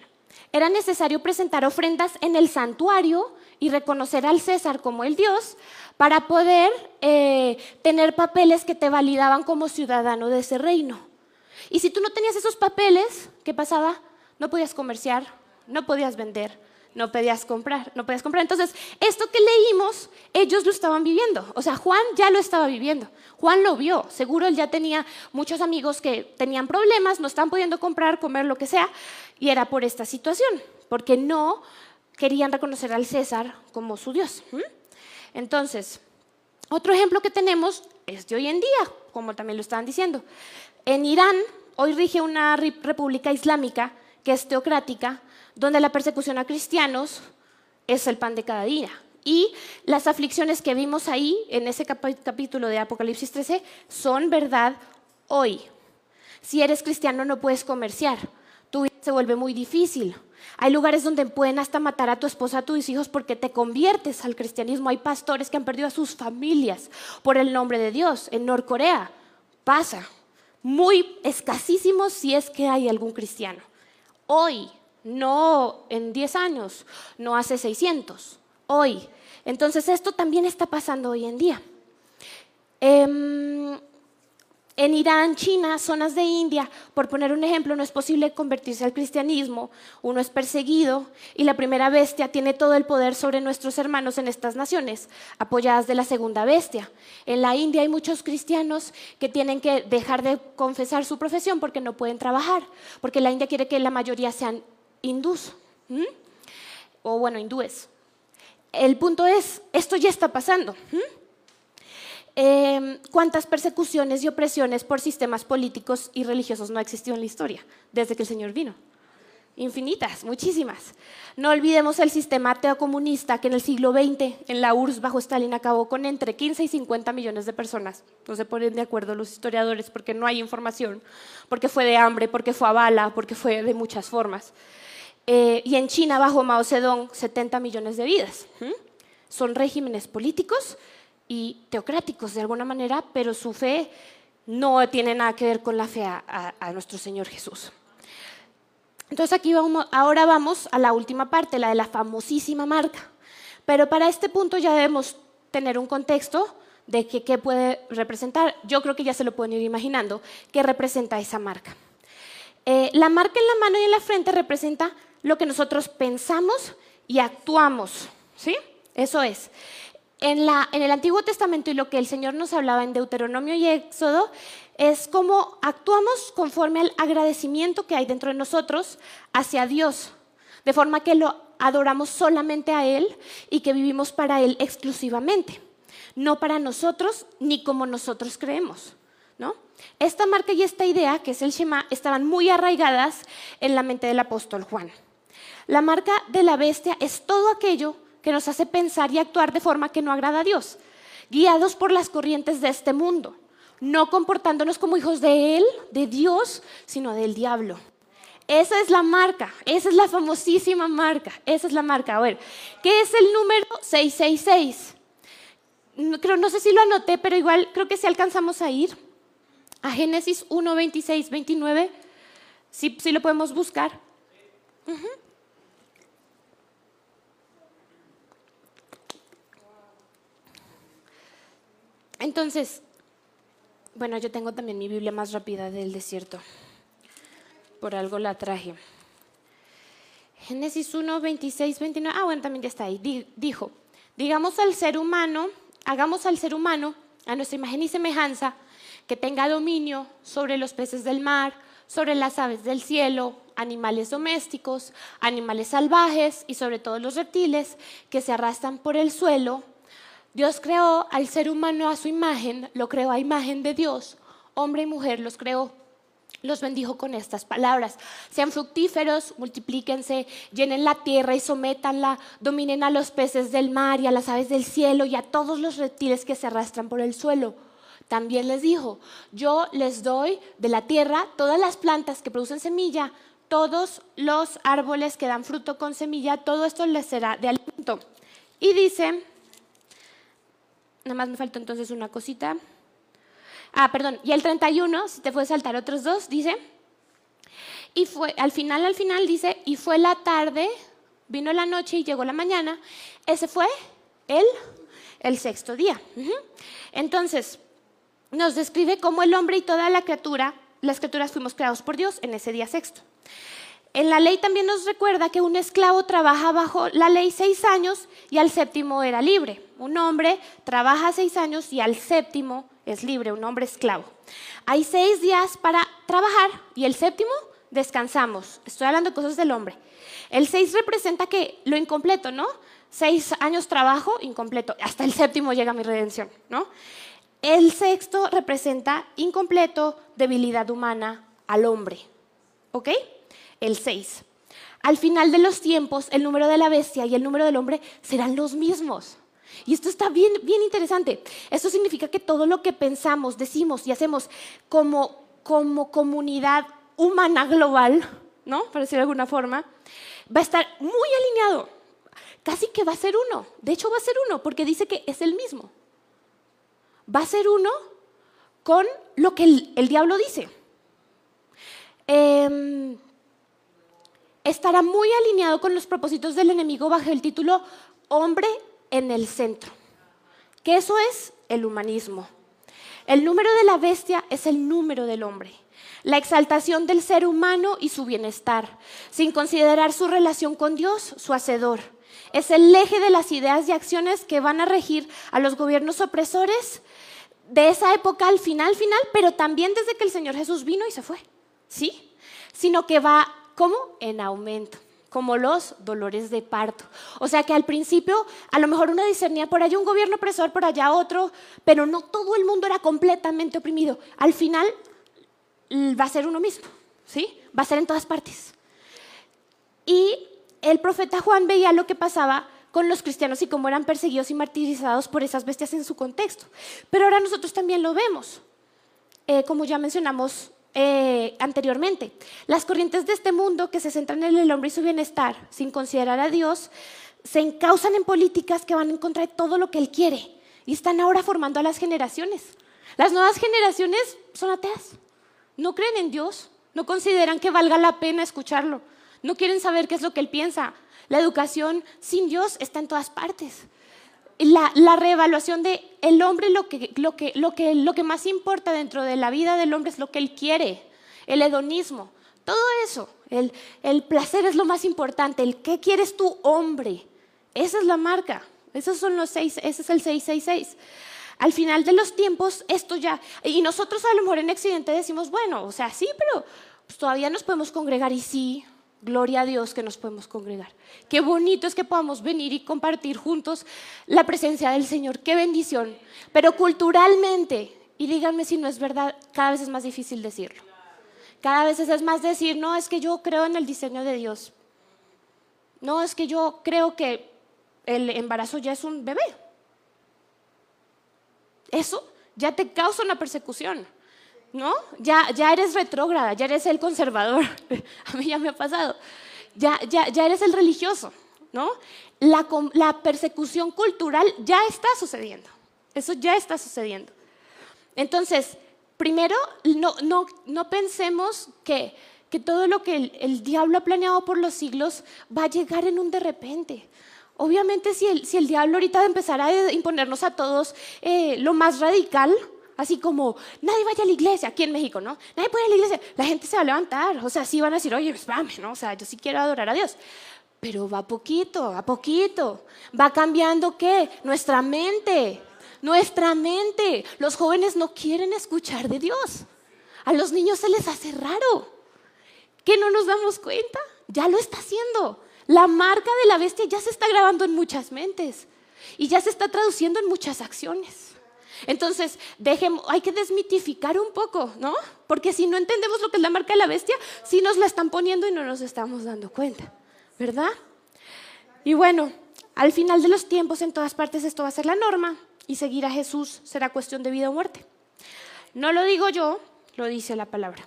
Era necesario presentar ofrendas en el santuario y reconocer al César como el dios para poder eh, tener papeles que te validaban como ciudadano de ese reino. Y si tú no tenías esos papeles, ¿qué pasaba? No podías comerciar, no podías vender, no podías comprar, no podías comprar. Entonces, esto que leímos, ellos lo estaban viviendo. O sea, Juan ya lo estaba viviendo. Juan lo vio. Seguro él ya tenía muchos amigos que tenían problemas, no estaban pudiendo comprar, comer, lo que sea. Y era por esta situación, porque no querían reconocer al César como su Dios. Entonces, otro ejemplo que tenemos es de hoy en día, como también lo estaban diciendo. En Irán hoy rige una república islámica que es teocrática, donde la persecución a cristianos es el pan de cada día. Y las aflicciones que vimos ahí en ese capítulo de Apocalipsis 13 son verdad hoy. Si eres cristiano no puedes comerciar, tu vida se vuelve muy difícil. Hay lugares donde pueden hasta matar a tu esposa, a tus hijos porque te conviertes al cristianismo. Hay pastores que han perdido a sus familias por el nombre de Dios. En Norcorea pasa. muy escasísimos si es que hay algún cristiano. Hoy, no en 10 años, no hace 600, hoy. Entonces esto también está pasando hoy en día. Em, en Irán, China, zonas de India, por poner un ejemplo, no es posible convertirse al cristianismo, uno es perseguido y la primera bestia tiene todo el poder sobre nuestros hermanos en estas naciones, apoyadas de la segunda bestia. En la India hay muchos cristianos que tienen que dejar de confesar su profesión porque no pueden trabajar, porque la India quiere que la mayoría sean hindús, o bueno, hindúes. El punto es, esto ya está pasando. Em, cuántas persecuciones y opresiones por sistemas políticos y religiosos no ha existido en la historia desde que el Señor vino. Infinitas, muchísimas. No olvidemos el sistema teocomunista que en el siglo XX, en la URSS bajo Stalin, acabó con entre 15 y 50 millones de personas. No se ponen de acuerdo los historiadores porque no hay información, porque fue de hambre, porque fue a bala, porque fue de muchas formas. Eh, y en China, bajo Mao Zedong, 70 millones de vidas. Son regímenes políticos y teocráticos de alguna manera, pero su fe no tiene nada que ver con la fe a, nuestro Señor Jesús. Entonces aquí vamos, ahora vamos a la última parte, la de la famosísima marca. Pero para este punto ya debemos tener un contexto de qué puede representar. Yo creo que ya se lo pueden ir imaginando, qué representa esa marca. Eh, la marca en la mano y en la frente representa lo que nosotros pensamos y actuamos. ¿Sí? Eso es. En, el Antiguo Testamento y lo que el Señor nos hablaba en Deuteronomio y Éxodo es cómo actuamos conforme al agradecimiento que hay dentro de nosotros hacia Dios, de forma que lo adoramos solamente a Él y que vivimos para Él exclusivamente, no para nosotros ni como nosotros creemos. ¿no? Esta marca y esta idea, que es el Shema, estaban muy arraigadas en la mente del apóstol Juan. La marca de la bestia es todo aquello que nos hace pensar y actuar de forma que no agrada a Dios, guiados por las corrientes de este mundo, no comportándonos como hijos de Él, de Dios, sino del diablo. Esa es la marca, esa es la famosísima marca, esa es la marca. A ver, ¿qué es el número 666? No, creo, no sé si lo anoté, pero igual creo que si alcanzamos a ir a Génesis 1, 26, 29, si, lo podemos buscar. Entonces, bueno, yo tengo también mi Biblia más rápida del desierto. Por algo la traje. Génesis 1, 26, 29. Ah, bueno, también ya está ahí. Dijo, digamos al ser humano, hagamos al ser humano a nuestra imagen y semejanza, que tenga dominio sobre los peces del mar, sobre las aves del cielo, animales domésticos, animales salvajes y sobre todo los reptiles que se arrastran por el suelo Dios creó al ser humano a su imagen, lo creó a imagen de Dios, hombre y mujer los creó. Los bendijo con estas palabras. Sean fructíferos, multiplíquense, llenen la tierra y sométanla, dominen a los peces del mar y a las aves del cielo y a todos los reptiles que se arrastran por el suelo. También les dijo, yo les doy de la tierra todas las plantas que producen semilla, todos los árboles que dan fruto con semilla, todo esto les será de alimento. Y dice, Nada más me falta entonces una cosita. Ah, perdón. Y el 31, si te puedes saltar otros dos, dice. Y fue, al final, al final dice, y fue la tarde, vino la noche y llegó la mañana. Ese fue el, el sexto día. Entonces, nos describe cómo el hombre y toda la criatura, las criaturas fuimos creados por Dios en ese día sexto. En la ley también nos recuerda que un esclavo trabaja bajo la ley seis años y al séptimo era libre. Un hombre trabaja seis años y al séptimo es libre, un hombre esclavo. Hay seis días para trabajar y el séptimo descansamos. Estoy hablando de cosas del hombre. El seis representa que lo incompleto, ¿no? Seis años trabajo, incompleto. Hasta el séptimo llega mi redención, ¿no? El sexto representa incompleto, debilidad humana al hombre. ¿Ok? el 6. Al final de los tiempos, el número de la bestia y el número del hombre serán los mismos. Y esto está bien, bien interesante. Esto significa que todo lo que pensamos, decimos y hacemos como, como comunidad humana global, ¿no? Para decirlo de alguna forma, va a estar muy alineado. Casi que va a ser uno. De hecho, va a ser uno porque dice que es el mismo. Va a ser uno con lo que el, diablo dice. Em, estará muy alineado con los propósitos del enemigo bajo el título Hombre en el centro, que eso es el humanismo. El número de la bestia es el número del hombre, la exaltación del ser humano y su bienestar, sin considerar su relación con Dios, su hacedor. Es el eje de las ideas y acciones que van a regir a los gobiernos opresores de esa época al final, final, pero también desde que el Señor Jesús vino y se fue. ¿Sí? Sino que va como en aumento como los dolores de parto. O sea que al principio a lo mejor uno discernía por allá un gobierno opresor, por allá otro, pero no todo el mundo era completamente oprimido. Al final va a ser uno mismo, ¿sí? Va a ser en todas partes. Y el profeta Juan veía lo que pasaba con los cristianos y cómo eran perseguidos y martirizados por esas bestias en su contexto. Pero ahora nosotros también lo vemos. Eh, como ya mencionamos eh, anteriormente. Las corrientes de este mundo que se centran en el hombre y su bienestar, sin considerar a Dios, se encausan en políticas que van en contra de todo lo que Él quiere y están ahora formando a las generaciones. Las nuevas generaciones son ateas, no creen en Dios, no consideran que valga la pena escucharlo, no quieren saber qué es lo que Él piensa. La educación sin Dios está en todas partes la, reevaluación de el hombre, lo que, lo, que, lo, que, lo que más importa dentro de la vida del hombre es lo que él quiere, el hedonismo, todo eso, el, el placer es lo más importante, el qué quieres tú, hombre, esa es la marca, esos son los seis, ese es el 666. Al final de los tiempos, esto ya, y nosotros a lo mejor en Occidente decimos, bueno, o sea, sí, pero pues, todavía nos podemos congregar y sí, Gloria a Dios que nos podemos congregar. Qué bonito es que podamos venir y compartir juntos la presencia del Señor. Qué bendición. Pero culturalmente, y díganme si no es verdad, cada vez es más difícil decirlo. Cada vez es más decir, no, es que yo creo en el diseño de Dios. No, es que yo creo que el embarazo ya es un bebé. Eso ya te causa una persecución. ¿No? Ya, ya eres retrógrada, ya eres el conservador. A mí ya me ha pasado. Ya, ya, ya eres el religioso, ¿no? La, la persecución cultural ya está sucediendo. Eso ya está sucediendo. Entonces, primero, no, no, no pensemos que, que, todo lo que el, diablo ha planeado por los siglos va a llegar en un de repente. Obviamente, si el, si el diablo ahorita empezara a imponernos a todos eh, lo más radical, Así como, nadie vaya a la iglesia, aquí en México, ¿no? Nadie puede ir a la iglesia. La gente se va a levantar. O sea, sí van a decir, oye, espérame, ¿no? O sea, yo sí quiero adorar a Dios. Pero va poquito, a poquito. Va cambiando qué? Nuestra mente. Nuestra mente. Los jóvenes no quieren escuchar de Dios. A los niños se les hace raro. ¿Que no nos damos cuenta? Ya lo está haciendo. La marca de la bestia ya se está grabando en muchas mentes y ya se está traduciendo en muchas acciones. Entonces, hay que desmitificar un poco, ¿no? Porque si no entendemos lo que es la marca de la bestia, sí nos la están poniendo y no nos estamos dando cuenta, ¿verdad? Y bueno, al final de los tiempos, en todas partes esto va a ser la norma y seguir a Jesús será cuestión de vida o muerte. No lo digo yo, lo dice la palabra.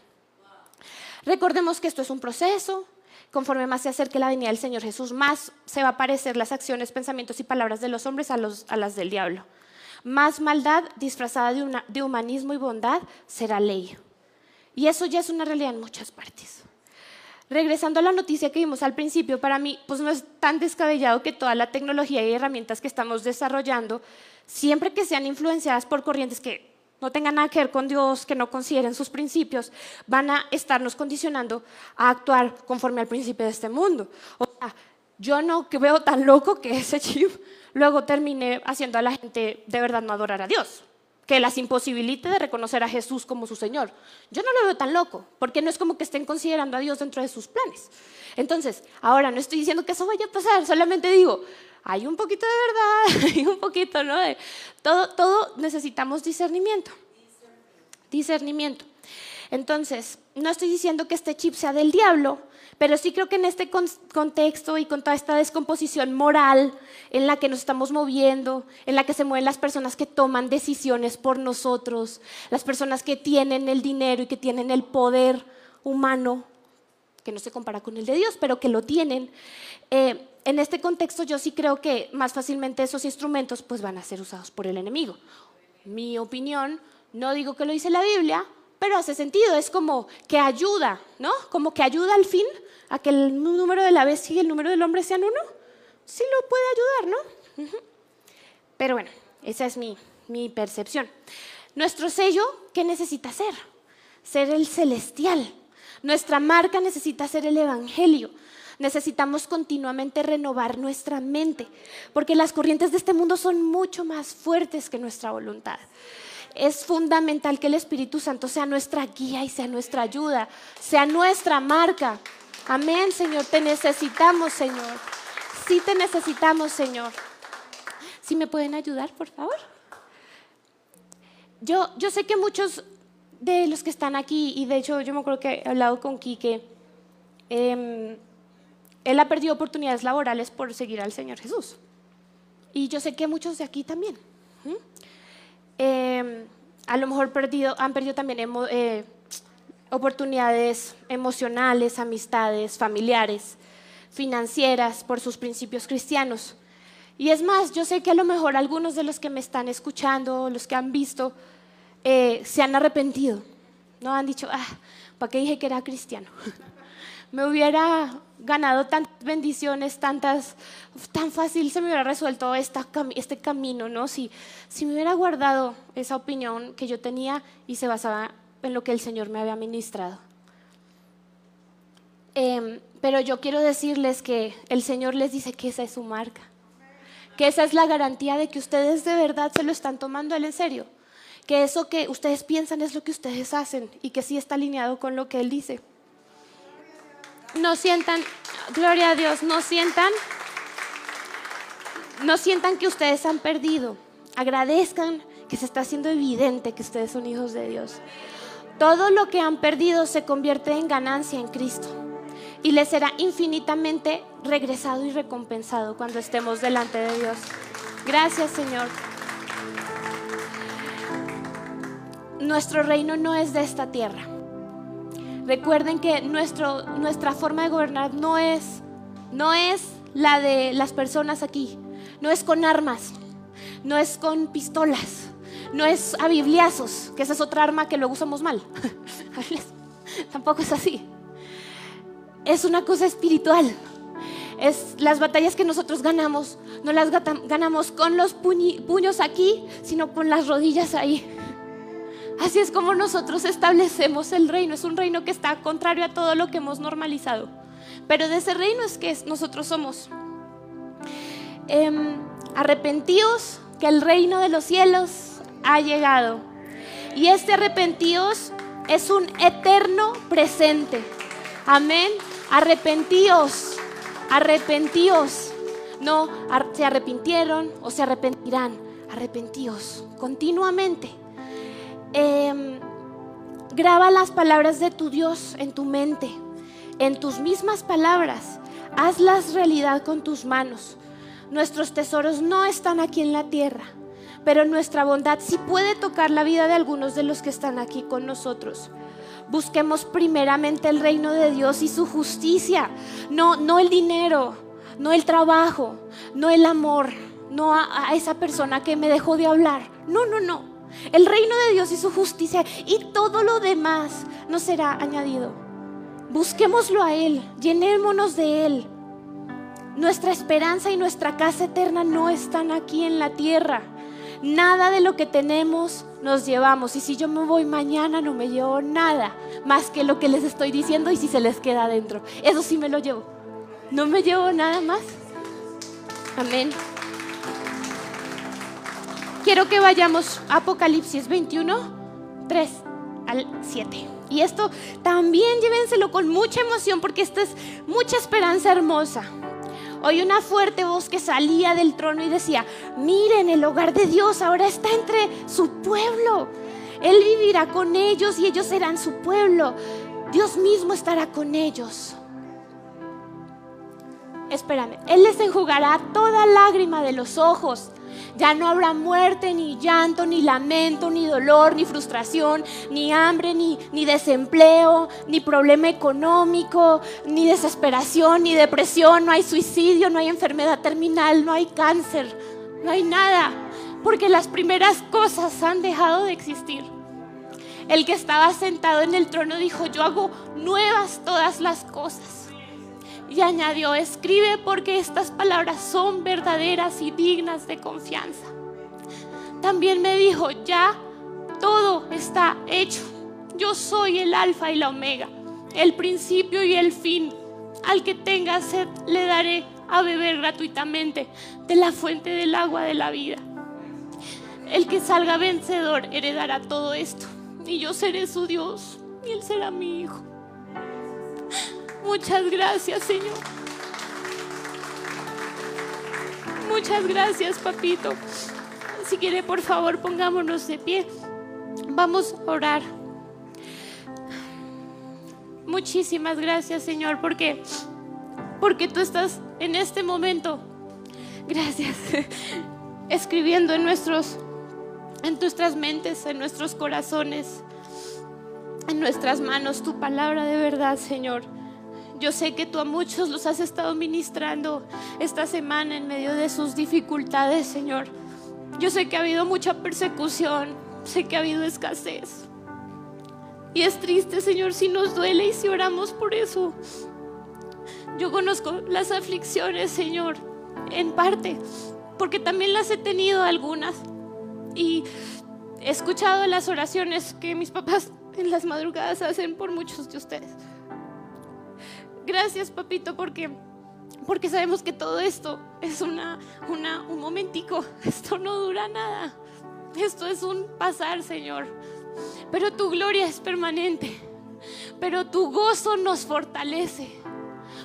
Recordemos que esto es un proceso. Conforme más se acerque la venida del Señor Jesús, más se va a parecer las acciones, pensamientos y palabras de los hombres a las del diablo. Más maldad disfrazada de, humanismo y bondad será ley. Y eso ya es una realidad en muchas partes. Regresando a la noticia que vimos al principio, para mí pues no es tan descabellado que toda la tecnología y herramientas que estamos desarrollando, siempre que sean influenciadas por corrientes que no tengan nada que ver con Dios, que no consideren sus principios, van a estarnos condicionando a actuar conforme al principio de este mundo. O sea, yo no veo tan loco que ese chip luego termine haciendo a la gente de verdad no adorar a Dios, que las imposibilite de reconocer a Jesús como su Señor. Yo no lo veo tan loco, porque no es como que estén considerando a Dios dentro de sus planes. Entonces, ahora no estoy diciendo que eso vaya a pasar, solamente digo, hay un poquito de verdad, hay un poquito, ¿no? Todo, todo necesitamos discernimiento. Discernimiento. Entonces, no estoy diciendo que este chip sea del diablo, pero sí creo que en este contexto y con toda esta descomposición moral en la que nos estamos moviendo, en la que se mueven las personas que toman decisiones por nosotros, las personas que tienen el dinero y que tienen el poder humano, que no se compara con el de Dios, pero que lo tienen, eh, en este contexto yo sí creo que más fácilmente esos instrumentos pues van a ser usados por el enemigo. Mi opinión No digo que lo dice la Biblia, pero hace sentido, es como que ayuda, ¿no? Como que ayuda al fin a que el número de la bestia y el número del hombre sean uno. Sí lo puede ayudar, ¿no? Pero bueno, esa es mi, mi percepción. Nuestro sello, ¿qué necesita ser? Ser el celestial. Nuestra marca necesita ser el Evangelio. Necesitamos continuamente renovar nuestra mente, porque las corrientes de este mundo son mucho más fuertes que nuestra voluntad. Es fundamental que el Espíritu Santo sea nuestra guía y sea nuestra ayuda, sea nuestra marca. Amén, Señor. Te necesitamos, Señor. Sí te necesitamos, Señor. ¿Sí me pueden ayudar, por favor? Yo, yo sé que muchos de los que están aquí, y de hecho yo me acuerdo que he hablado con Quique, em, él ha perdido oportunidades laborales por seguir al Señor Jesús. Y yo sé que muchos de aquí también. Em, a lo mejor perdido, han perdido también eh, oportunidades emocionales, amistades, familiares, financieras por sus principios cristianos. Y es más, yo sé que a lo mejor algunos de los que me están escuchando, los que han visto, eh, se han arrepentido. No han dicho, ah, ¿para qué dije que era cristiano? me hubiera ganado tantas bendiciones, tantas, tan fácil se me hubiera resuelto esta, este camino, ¿no? Si, si me hubiera guardado esa opinión que yo tenía y se basaba en lo que el Señor me había ministrado. Em, pero yo quiero decirles que el Señor les dice que esa es su marca que esa es la garantía de que ustedes de verdad se lo están tomando él en serio, que eso que ustedes piensan es lo que ustedes hacen y que sí está alineado con lo que él dice. No sientan, gloria a Dios, no sientan, no sientan que ustedes han perdido. Agradezcan que se está haciendo evidente que ustedes son hijos de Dios. Todo lo que han perdido se convierte en ganancia en Cristo y les será infinitamente regresado y recompensado cuando estemos delante de Dios. Gracias Señor. Nuestro reino no es de esta tierra. Recuerden que nuestro, nuestra forma de gobernar no es, no es la de las personas aquí. No es con armas, no es con pistolas, no es a bibliazos, que esa es otra arma que luego usamos mal. Tampoco es así es una cosa espiritual. Es las batallas que nosotros ganamos, no las ganamos con los puños aquí, sino con las rodillas ahí. Así es como nosotros establecemos el reino. Es un reino que está contrario a todo lo que hemos normalizado. Pero de ese reino es que nosotros somos. Eh, arrepentíos que el reino de los cielos ha llegado. Y este arrepentíos es un eterno presente. Amén. Arrepentíos, arrepentíos. No, se arrepintieron o se arrepentirán. Arrepentíos continuamente. Em, graba las palabras de tu Dios en tu mente, en tus mismas palabras. Hazlas realidad con tus manos. Nuestros tesoros no están aquí en la tierra, pero nuestra bondad sí puede tocar la vida de algunos de los que están aquí con nosotros. Busquemos primeramente el reino de Dios y su justicia, no, no el dinero, no el trabajo, no el amor, no a, a esa persona que me dejó de hablar. No, no, no. El reino de Dios y su justicia y todo lo demás nos será añadido. Busquémoslo a Él, llenémonos de Él. Nuestra esperanza y nuestra casa eterna no están aquí en la tierra. Nada de lo que tenemos nos llevamos. Y si yo me voy mañana no me llevo nada más que lo que les estoy diciendo y si se les queda adentro. Eso sí me lo llevo. No me llevo nada más. Amén. Quiero que vayamos a Apocalipsis 21, 3 al 7. Y esto también llévenselo con mucha emoción porque esta es mucha esperanza hermosa. Oí una fuerte voz que salía del trono y decía, miren, el hogar de Dios ahora está entre su pueblo. Él vivirá con ellos y ellos serán su pueblo. Dios mismo estará con ellos. Espérame, Él les enjugará toda lágrima de los ojos. Ya no habrá muerte, ni llanto, ni lamento, ni dolor, ni frustración, ni hambre, ni, ni desempleo, ni problema económico, ni desesperación, ni depresión. No hay suicidio, no hay enfermedad terminal, no hay cáncer, no hay nada. Porque las primeras cosas han dejado de existir. el que estaba sentado en el trono dijo, yo hago nuevas todas las cosas. Y añadió, escribe porque estas palabras son verdaderas y dignas de confianza. También me dijo, ya todo está hecho. Yo soy el alfa y la omega, el principio y el fin. Al que tenga sed le daré a beber gratuitamente de la fuente del agua de la vida. El que salga vencedor heredará todo esto. Y yo seré su Dios y él será mi hijo. Muchas gracias, Señor. Muchas gracias, papito. Si quiere, por favor, pongámonos de pie. Vamos a orar. Muchísimas gracias, Señor, porque porque tú estás en este momento. Gracias. Escribiendo en nuestros en nuestras mentes, en nuestros corazones, en nuestras manos tu palabra de verdad, Señor. Yo sé que tú a muchos los has estado ministrando esta semana en medio de sus dificultades, Señor. Yo sé que ha habido mucha persecución, sé que ha habido escasez. Y es triste, Señor, si nos duele y si oramos por eso. Yo conozco las aflicciones, Señor, en parte, porque también las he tenido algunas. Y he escuchado las oraciones que mis papás en las madrugadas hacen por muchos de ustedes. Gracias, papito, porque, porque sabemos que todo esto es una, una, un momentico. Esto no dura nada. Esto es un pasar, Señor. Pero tu gloria es permanente. Pero tu gozo nos fortalece.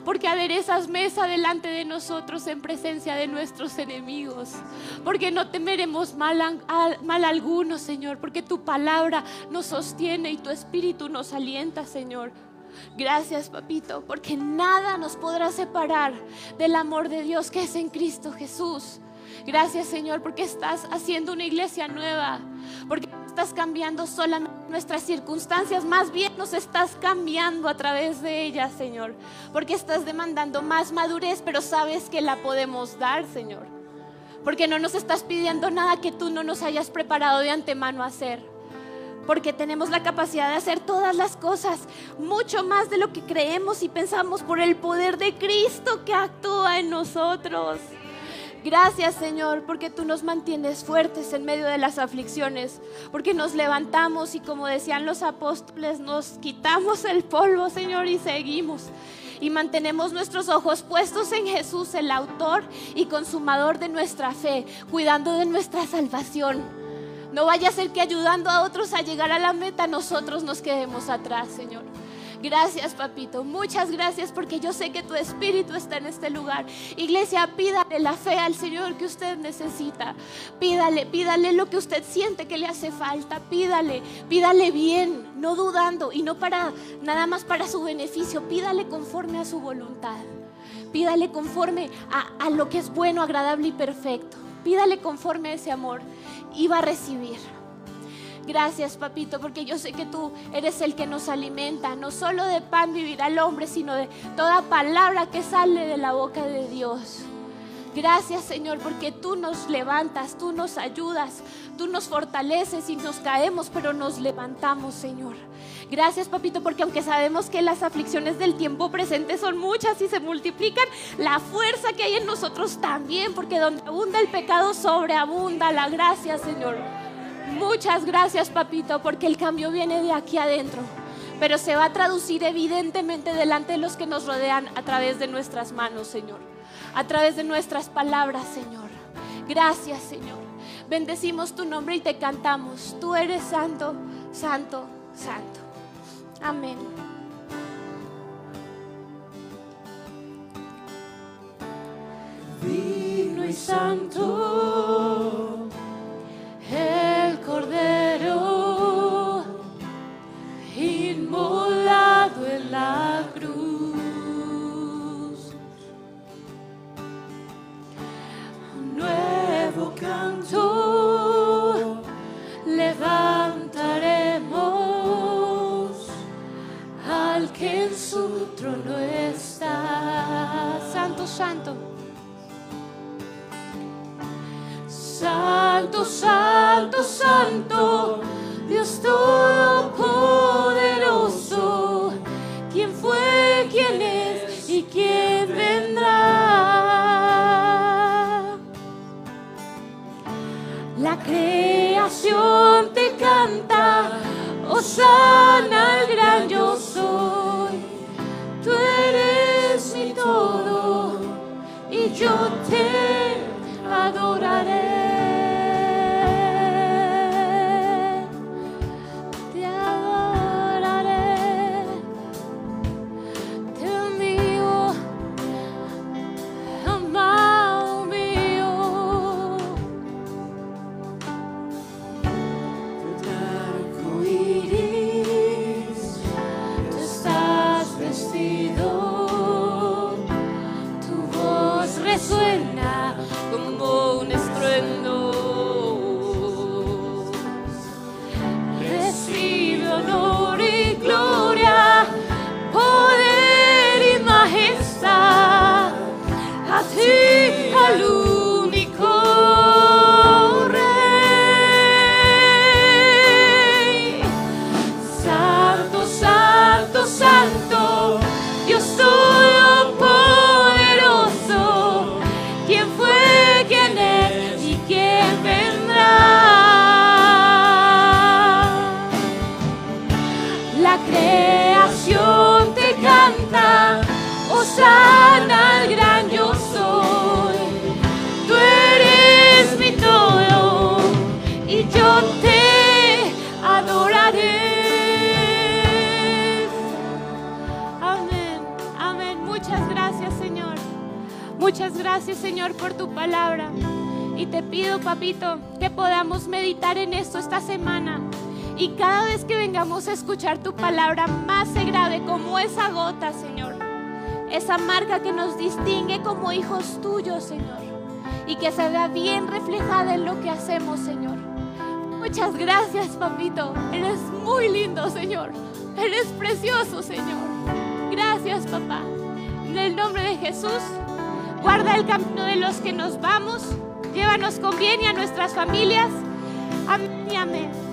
Porque aderezas mesa delante de nosotros en presencia de nuestros enemigos. Porque no temeremos mal, mal alguno, Señor. Porque tu palabra nos sostiene y tu espíritu nos alienta, Señor. Gracias, papito, porque nada nos podrá separar del amor de Dios que es en Cristo Jesús. Gracias, Señor, porque estás haciendo una iglesia nueva, porque estás cambiando solamente nuestras circunstancias, más bien nos estás cambiando a través de ellas, Señor, porque estás demandando más madurez, pero sabes que la podemos dar, Señor, porque no nos estás pidiendo nada que tú no nos hayas preparado de antemano a hacer porque tenemos la capacidad de hacer todas las cosas, mucho más de lo que creemos y pensamos por el poder de Cristo que actúa en nosotros. Gracias Señor, porque tú nos mantienes fuertes en medio de las aflicciones, porque nos levantamos y como decían los apóstoles, nos quitamos el polvo Señor y seguimos. Y mantenemos nuestros ojos puestos en Jesús, el autor y consumador de nuestra fe, cuidando de nuestra salvación. No vaya a ser que ayudando a otros a llegar a la meta, nosotros nos quedemos atrás, Señor. Gracias, papito. Muchas gracias porque yo sé que tu espíritu está en este lugar. Iglesia, pídale la fe al Señor que usted necesita. Pídale, pídale lo que usted siente que le hace falta. Pídale, pídale bien, no dudando y no para nada más para su beneficio. Pídale conforme a su voluntad. Pídale conforme a, lo que es bueno, agradable y perfecto. Pídale conforme a ese amor y va a recibir. Gracias, papito, porque yo sé que tú eres el que nos alimenta. No solo de pan vivirá el hombre, sino de toda palabra que sale de la boca de Dios. Gracias Señor porque tú nos levantas, tú nos ayudas, tú nos fortaleces y nos caemos, pero nos levantamos Señor. Gracias papito porque aunque sabemos que las aflicciones del tiempo presente son muchas y se multiplican, la fuerza que hay en nosotros también, porque donde abunda el pecado sobreabunda la gracia Señor. Muchas gracias, papito, porque el cambio viene de aquí adentro, pero se va a traducir evidentemente delante de los que nos rodean a través de nuestras manos, Señor, a través de nuestras palabras, Señor. Gracias, Señor. Bendecimos tu nombre y te cantamos. Tú eres santo, santo, santo. Amén. Digno y santo el Cordero inmolado Santo, Dios Todopoderoso, quien fue, quien es y quien vendrá. La creación te canta, oh sana al. Pido, papito, que podamos meditar en esto esta semana. Y cada vez que vengamos a escuchar tu palabra, más se grave como esa gota, Señor. Esa marca que nos distingue como hijos tuyos, Señor. Y que se vea bien reflejada en lo que hacemos, Señor. Muchas gracias, papito. Eres muy lindo, Señor. Eres precioso, Señor. Gracias, papá. En el nombre de Jesús, guarda el camino de los que nos vamos. Llévanos con bien y a nuestras familias. Amén y amén.